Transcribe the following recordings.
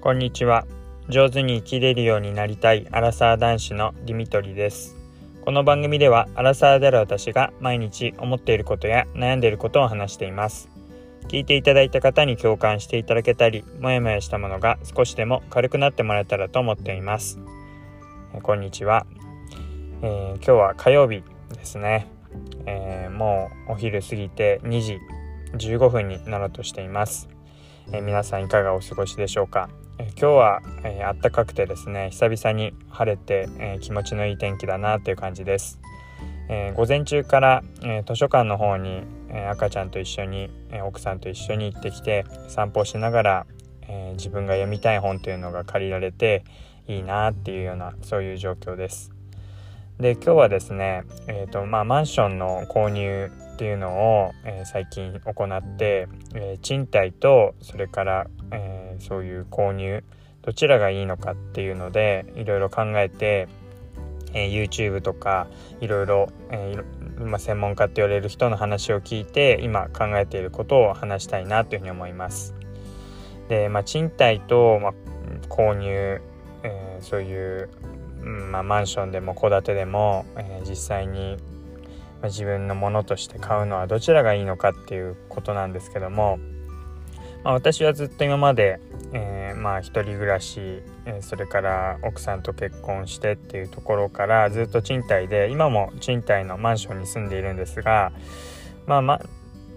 こんにちは。上手に生きれるようになりたいアラサー男子のディミトリです。この番組ではアラサーである私が毎日思っていることや悩んでいることを話しています。聞いていただいた方に共感していただけたりもやもやしたものが少しでも軽くなってもらえたらと思っています。こんにちは、えー、今日は火曜日ですね、えー、もうお昼過ぎて2時15分になろうとしています、えー、皆さんいかがお過ごしでしょうか？え今日は、えー、暖かくてですね久々に晴れて、えー、気持ちのいい天気だなという感じです、えー、午前中から、え図書館の方に、え赤ちゃんと一緒に、え奥さんと一緒に行ってきて散歩しながら、え自分が読みたい本というのが借りられていいなっていうようなそういう状況です。で今日はですね、えーとまあ、マンションの購入っていうのを、え最近行って、え賃貸とそれから、えそういう購入どちらがいいのかっていうのでいろいろ考えて、えー、YouTube とかいろいろ、えーま、専門家って言われる人の話を聞いて今考えていることを話したいなというふうに思います。で、まあ、賃貸と、まあ、購入、えー、そういう、まあ、マンションでも戸建てでも、えー、実際にま自分のものとして買うのはどちらがいいのかっていうことなんですけども、まあ、私はずっと今まで、えー、まあ一人暮らし、え、それから奥さんと結婚してっていうところからずっと賃貸で今も賃貸のマンションに住んでいるんですがまあまあ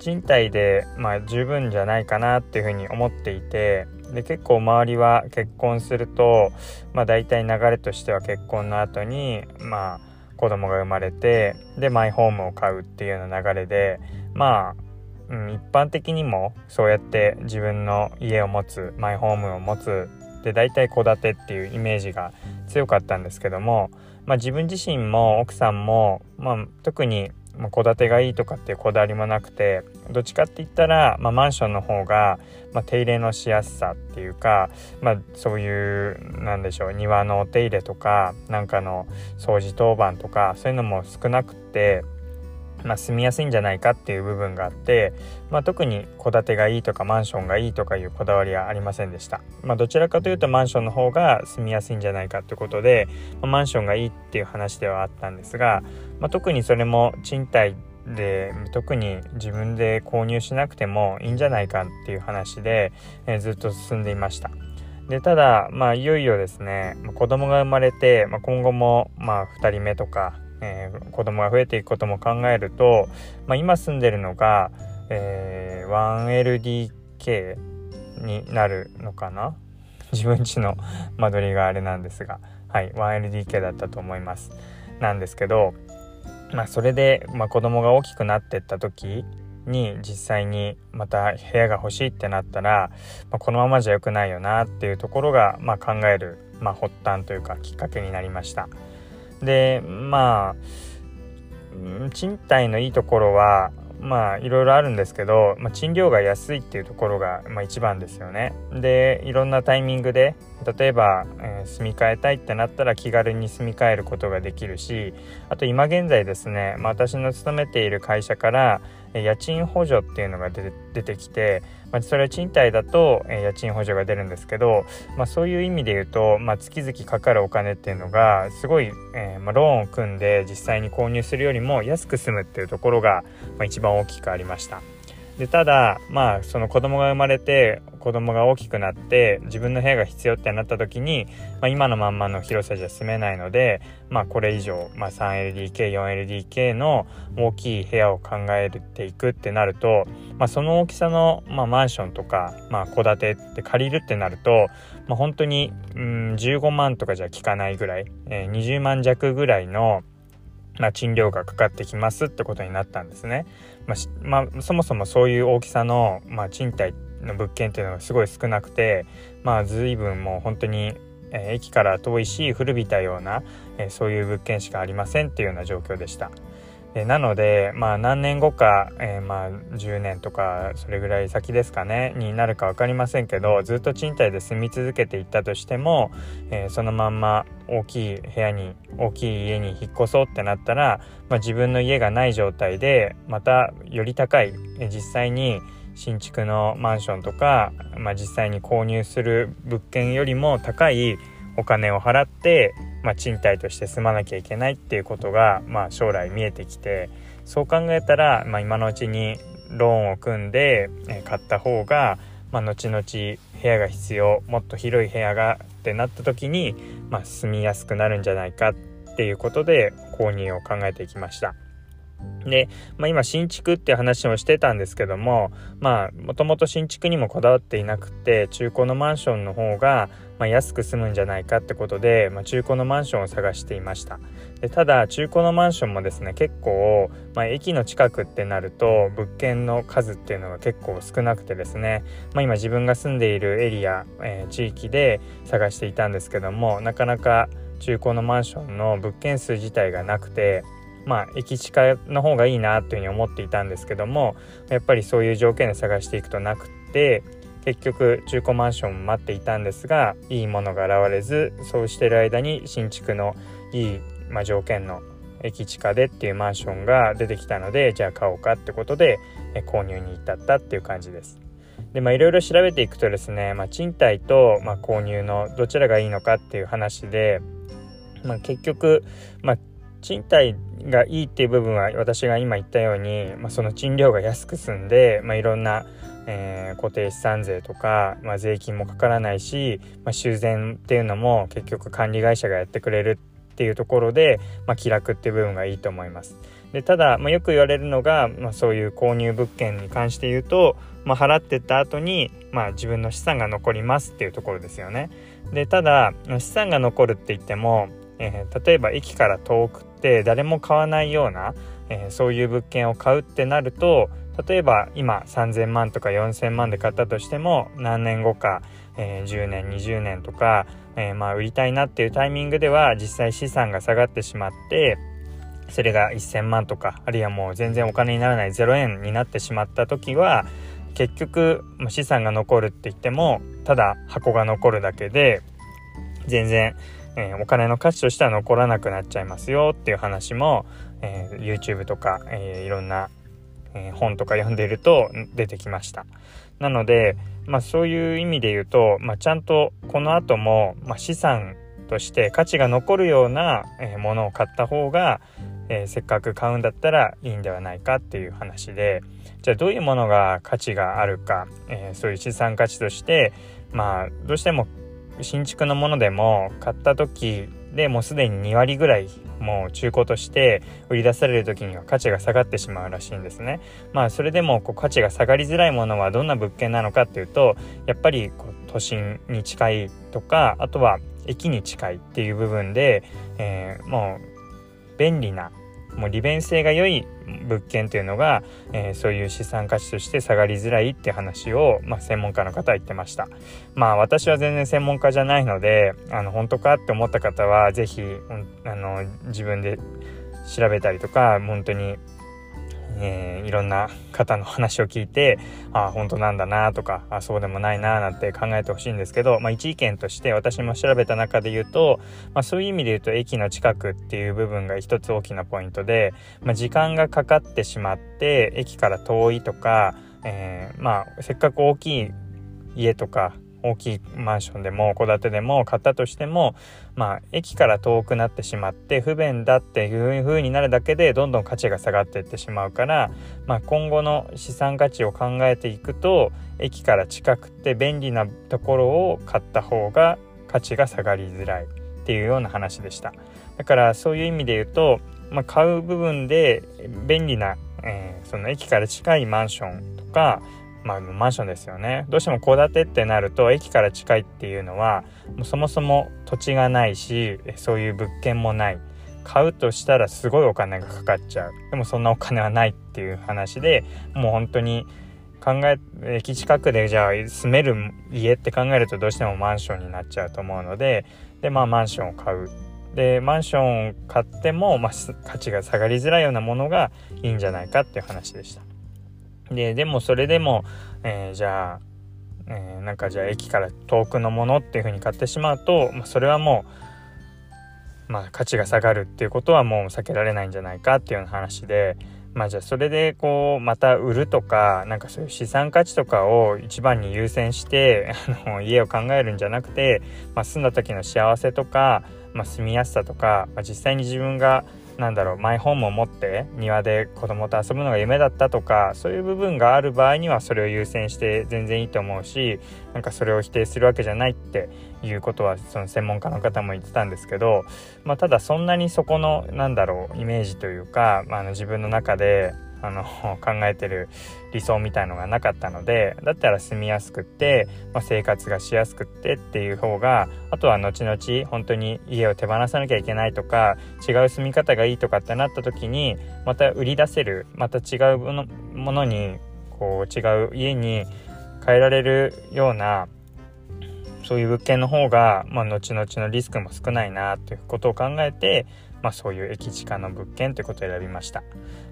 賃貸で、まあ、十分じゃないかなっていうふうに思っていてで結構周りは結婚すると、まあ、大体流れとしては結婚の後にまあ子供が生まれてでマイホームを買うっていうような流れでまあうん、一般的にもそうやって自分の家を持つマイホームを持つで大体戸建てっていうイメージが強かったんですけども、まあ、自分自身も奥さんも、まあ、特に戸建てがいいとかっていうこだわりもなくてどっちかって言ったら、まあ、マンションの方が、まあ、手入れのしやすさっていうか、まあ、そういうなんでしょう庭のお手入れとかなんかの掃除当番とかそういうのも少なくてまあ、住みやすいんじゃないかっていう部分があって、まあ、特に戸建てがいいとかマンションがいいとかいうこだわりはありませんでした、まあ、どちらかというとマンションの方が住みやすいんじゃないかということで、ま、マンションがいいっていう話ではあったんですが、ま、特にそれも賃貸で特に自分で購入しなくてもいいんじゃないかっていう話で、えー、ずっと進んでいました。でただまあいよいよですね子供が生まれて、まあ、今後もまあ2人目とかえー、子供が増えていくことも考えると、まあ、今住んでるのが、えー、1LDK になるのかな？自分家の間取りがあれなんですがはい 1LDK だったと思いますなんですけどまあそれで、まあ、子供が大きくなってった時に実際にまた部屋が欲しいってなったら、まあ、このままじゃ良くないよなっていうところが、まあ、考える、まあ、発端というかきっかけになりました。でまあ賃貸のいいところはまあいろいろあるんですけど、まあ、賃料が安いっていうところが、まあ、一番ですよね。でいろんなタイミングで例えば、えー、住み替えたいってなったら気軽に住み替えることができるしあと今現在ですね、まあ、私の勤めている会社から家賃補助っていうのが出てきて、まあ、それは賃貸だと家賃補助が出るんですけど、まあ、そういう意味で言うと、まあ、月々かかるお金っていうのがすごい、えー、まあ、ローンを組んで実際に購入するよりも安く済むっていうところが、まあ、一番大きくありました。でただまあその子供が生まれて子供が大きくなって自分の部屋が必要ってなった時に、まあ、今のまんまの広さじゃ住めないので、まあ、これ以上、まあ、3LDK4LDK の大きい部屋を考えていくってなると、まあ、その大きさの、まあ、マンションとか戸、まあ、建てって借りるってなると、まあ、本当に、うん、15万とかじゃ効かないぐらい、えー、20万弱ぐらいのまあ、賃料がかかってきますってことになったんですね。まあ、まあ、そもそもそういう大きさの、まあ、賃貸の物件っていうのがすごい少なくて、まあ、随分もう本当に、えー、駅から遠いし古びたような、えー、そういう物件しかありませんっていうような状況でした。えなのでまあ何年後か、えー、まあ10年とかそれぐらい先ですかねになるか分かりませんけどずっと賃貸で住み続けていったとしても、えー、そのまんま大きい部屋に大きい家に引っ越そうってなったら、まあ、自分の家がない状態でまたより高い、えー、実際に新築のマンションとか、まあ、実際に購入する物件よりも高いお金を払って、まあ、賃貸として住まなきゃいけないっていうことが、まあ、将来見えてきてそう考えたら、まあ、今のうちにローンを組んで買った方が、まあ、後々部屋が必要もっと広い部屋がってなった時に、まあ、住みやすくなるんじゃないかっていうことで購入を考えていきました。で、まあ、今新築って話もしてたんですけどももともと新築にもこだわっていなくて中古のマンションの方が、まあ、安く済むんじゃないかってことで、まあ、中古のマンションを探していました。でただ中古のマンションもですね結構、まあ、駅の近くってなると物件の数っていうのが結構少なくてですね、まあ、今自分が住んでいるエリア、えー、地域で探していたんですけどもなかなか中古のマンションの物件数自体がなくてまあ駅近の方がいいなというふうに思っていたんですけどもやっぱりそういう条件で探していくとなくって結局中古マンションを待っていたんですがいいものが現れずそうしてる間に新築のいい、まあ、条件の駅近でっていうマンションが出てきたのでじゃあ買おうかってことで購入に至ったっていう感じです。でまあいろいろ調べていくとですね、まあ、賃貸と、まあ、購入のどちらがいいのかっていう話で、まあ、結局、まあ、賃貸がいいっていう部分は私が今言ったように、まあ、その賃料が安く済んで、まあ、いろんな、えー、固定資産税とか、まあ、税金もかからないし、まあ、修繕っていうのも結局管理会社がやってくれるっていうところで、まあ、気楽っていう部分がいいと思います。でただ、まあ、よく言われるのが、まあ、そういう購入物件に関して言うと、まあ、払ってった後に、まあ、自分の資産が残りますっていうところですよね。でただ資産が残るって言っても、えー、例えば駅から遠くって誰も買わないような、えー、そういう物件を買うってなると例えば今3,000万とか4,000万で買ったとしても何年後か、えー、10年20年とか、えー、まあ売りたいなっていうタイミングでは実際資産が下がってしまってそれが1,000万とかあるいはもう全然お金にならない0円になってしまった時は結局資産が残るって言ってもただ箱が残るだけで全然えー、お金の価値としては残らなくなっちゃいますよっていう話も、えー、YouTube とか、えー、いろんな、え本とか読んでいると出てきました。なので、まあ、そういう意味で言うと、まあ、ちゃんとこの後も、まあ、資産として価値が残るような、ものを買った方が、えせっかく買うんだったらいいんではないかっていう話でじゃあどういうものが価値があるか、えそういう資産価値としてまあどうしても新築のものでも買った時でもうすでに2割ぐらいもう中古として売り出される時には価値が下がってしまうらしいんですね。まあそれでもこう価値が下がりづらいものはどんな物件なのかっていうとやっぱりこう都心に近いとかあとは駅に近いっていう部分で、えー、もう便利なもう利便性が良い物件というのが、えー、そういう資産価値として下がりづらいって話を、まあ、専門家の方は言ってました。まあ私は全然専門家じゃないのであの本当かって思った方は是非あの自分で調べたりとか本当にえー、いろんな方の話を聞いてああ本当なんだなとかあそうでもないななんて考えてほしいんですけど、まあ、一意見として私も調べた中で言うと、まあ、そういう意味で言うと駅の近くっていう部分が一つ大きなポイントで、まあ、時間がかかってしまって駅から遠いとか、えー、まあせっかく大きい家とか大きいマンションでも戸建てでも買ったとしてもまあ駅から遠くなってしまって不便だっていう風になるだけでどんどん価値が下がっていってしまうから、まあ、今後の資産価値を考えていくと駅から近くて便利なところを買った方が価値が下がりづらいっていうような話でした。だからそういう意味で言うと、まあ、買う部分で便利な、えー、その駅から近いマンションとかまあ、マンションですよね。どうしても戸建てってなると駅から近いっていうのはもうそもそも土地がないしそういう物件もない。買うとしたらすごいお金がかかっちゃう。でもそんなお金はないっていう話でもう本当に考え駅近くでじゃあ住める家って考えるとどうしてもマンションになっちゃうと思うのででまあマンションを買う。でマンションを買っても、まあ、価値が下がりづらいようなものがいいんじゃないかっていう話でした。で、でもそれでも、えー、じゃあ、えー、なんかじゃあ駅から遠くのものっていう風に買ってしまうと、まあ、それはもう、まあ、価値が下がるっていうことはもう避けられないんじゃないかっていうような話で、まあじゃあそれでこうまた売るとかなんかそういう資産価値とかを一番に優先してあの家を考えるんじゃなくて、まあ、住んだ時の幸せとか、まあ、住みやすさとか、まあ、実際に自分がなんだろうマイホームを持って庭で子供と遊ぶのが夢だったとかそういう部分がある場合にはそれを優先して全然いいと思うしなんかそれを否定するわけじゃないっていうことはその専門家の方も言ってたんですけど、まあ、ただそんなにそこのなんだろうイメージというか、まあ、の自分の中であの 考えてる理想みたいのがなかったのでだったら住みやすくって、まあ、生活がしやすくってっていう方があとは後々本当に家を手放さなきゃいけないとか違う住み方がいいとかってなった時にまた売り出せるまた違うものにこう違う家に変えられるようなそういう物件の方が、まあ、後々のリスクも少ないなということを考えてまあ、そういう駅近の物件ということを選びました、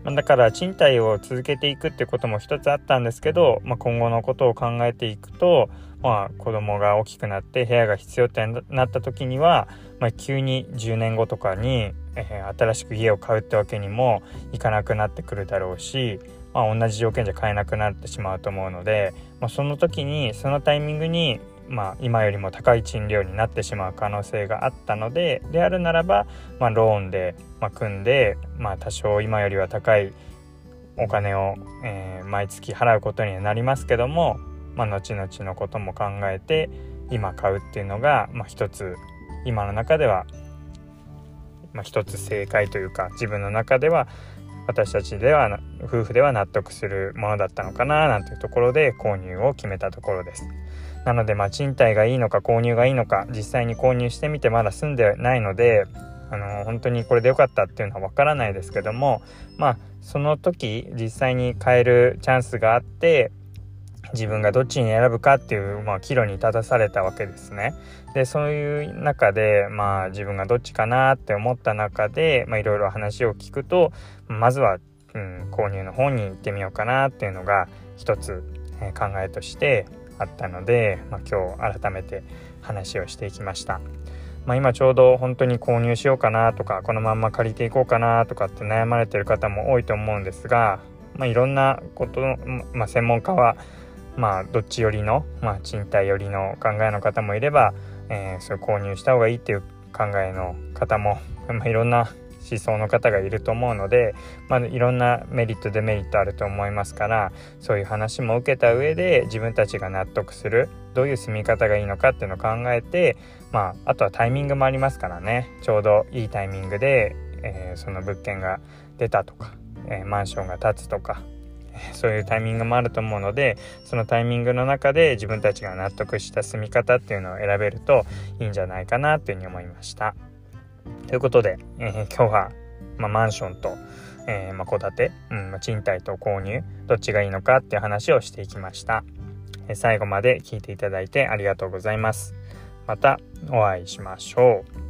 まあ、だから賃貸を続けていくってことも一つあったんですけど、まあ、今後のことを考えていくと、まあ、子供が大きくなって部屋が必要ってなった時には、まあ、急に10年後とかに、えー、新しく家を買うってわけにもいかなくなってくるだろうし、まあ、同じ条件じゃ買えなくなってしまうと思うので、まあ、その時にそのタイミングにまあ、今よりも高い賃料になってしまう可能性があったのでであるならば、まあ、ローンで、まあ、組んで、まあ、多少今よりは高いお金を、えー、毎月払うことにはなりますけども、まあ、後々のことも考えて今買うっていうのが、まあ、一つ今の中では、まあ、一つ正解というか自分の中では私たちでは夫婦では納得するものだったのかななんていうところで購入を決めたところです。なのでまあ賃貸がいいのか購入がいいのか実際に購入してみてまだ住んでないのであの本当にこれで良かったっていうのはわからないですけどもまあその時実際に買えるチャンスがあって自分がどっちに選ぶかっていう、まあ、岐路に立たされたわけですね。でそういう中で、まあ、自分がどっちかなって思った中でいろいろ話を聞くとまずは、うん、購入の方に行ってみようかなっていうのが一つ、えー、考えとしてあったので、まあ、今日改めて話をしていきました。まあ、今ちょうど本当に購入しようかなとかこのまんま借りていこうかなとかって悩まれてる方も多いと思うんですが、まあ、いろんなことの、まあ、専門家はまあどっち寄りの、まあ、賃貸寄りの考えの方もいれば、えー、それ購入した方がいいっていう考えの方も、まあ、いろんな思想の方がいると思うので、まあ、いろんなメリットデメリットあると思いますからそういう話も受けた上で自分たちが納得するどういう住み方がいいのかっていうのを考えて、まあ、あとはタイミングもありますからねちょうどいいタイミングで、えー、その物件が出たとか、えー、マンションが建つとかそういうタイミングもあると思うのでそのタイミングの中で自分たちが納得した住み方っていうのを選べるといいんじゃないかなというふうに思いました。ということで、えー、今日は、まあ、マンションと、えー、ま、戸建て、うんま、賃貸と購入どっちがいいのかっていう話をしていきました、え、最後まで聞いていただいてありがとうございます。またお会いしましょう。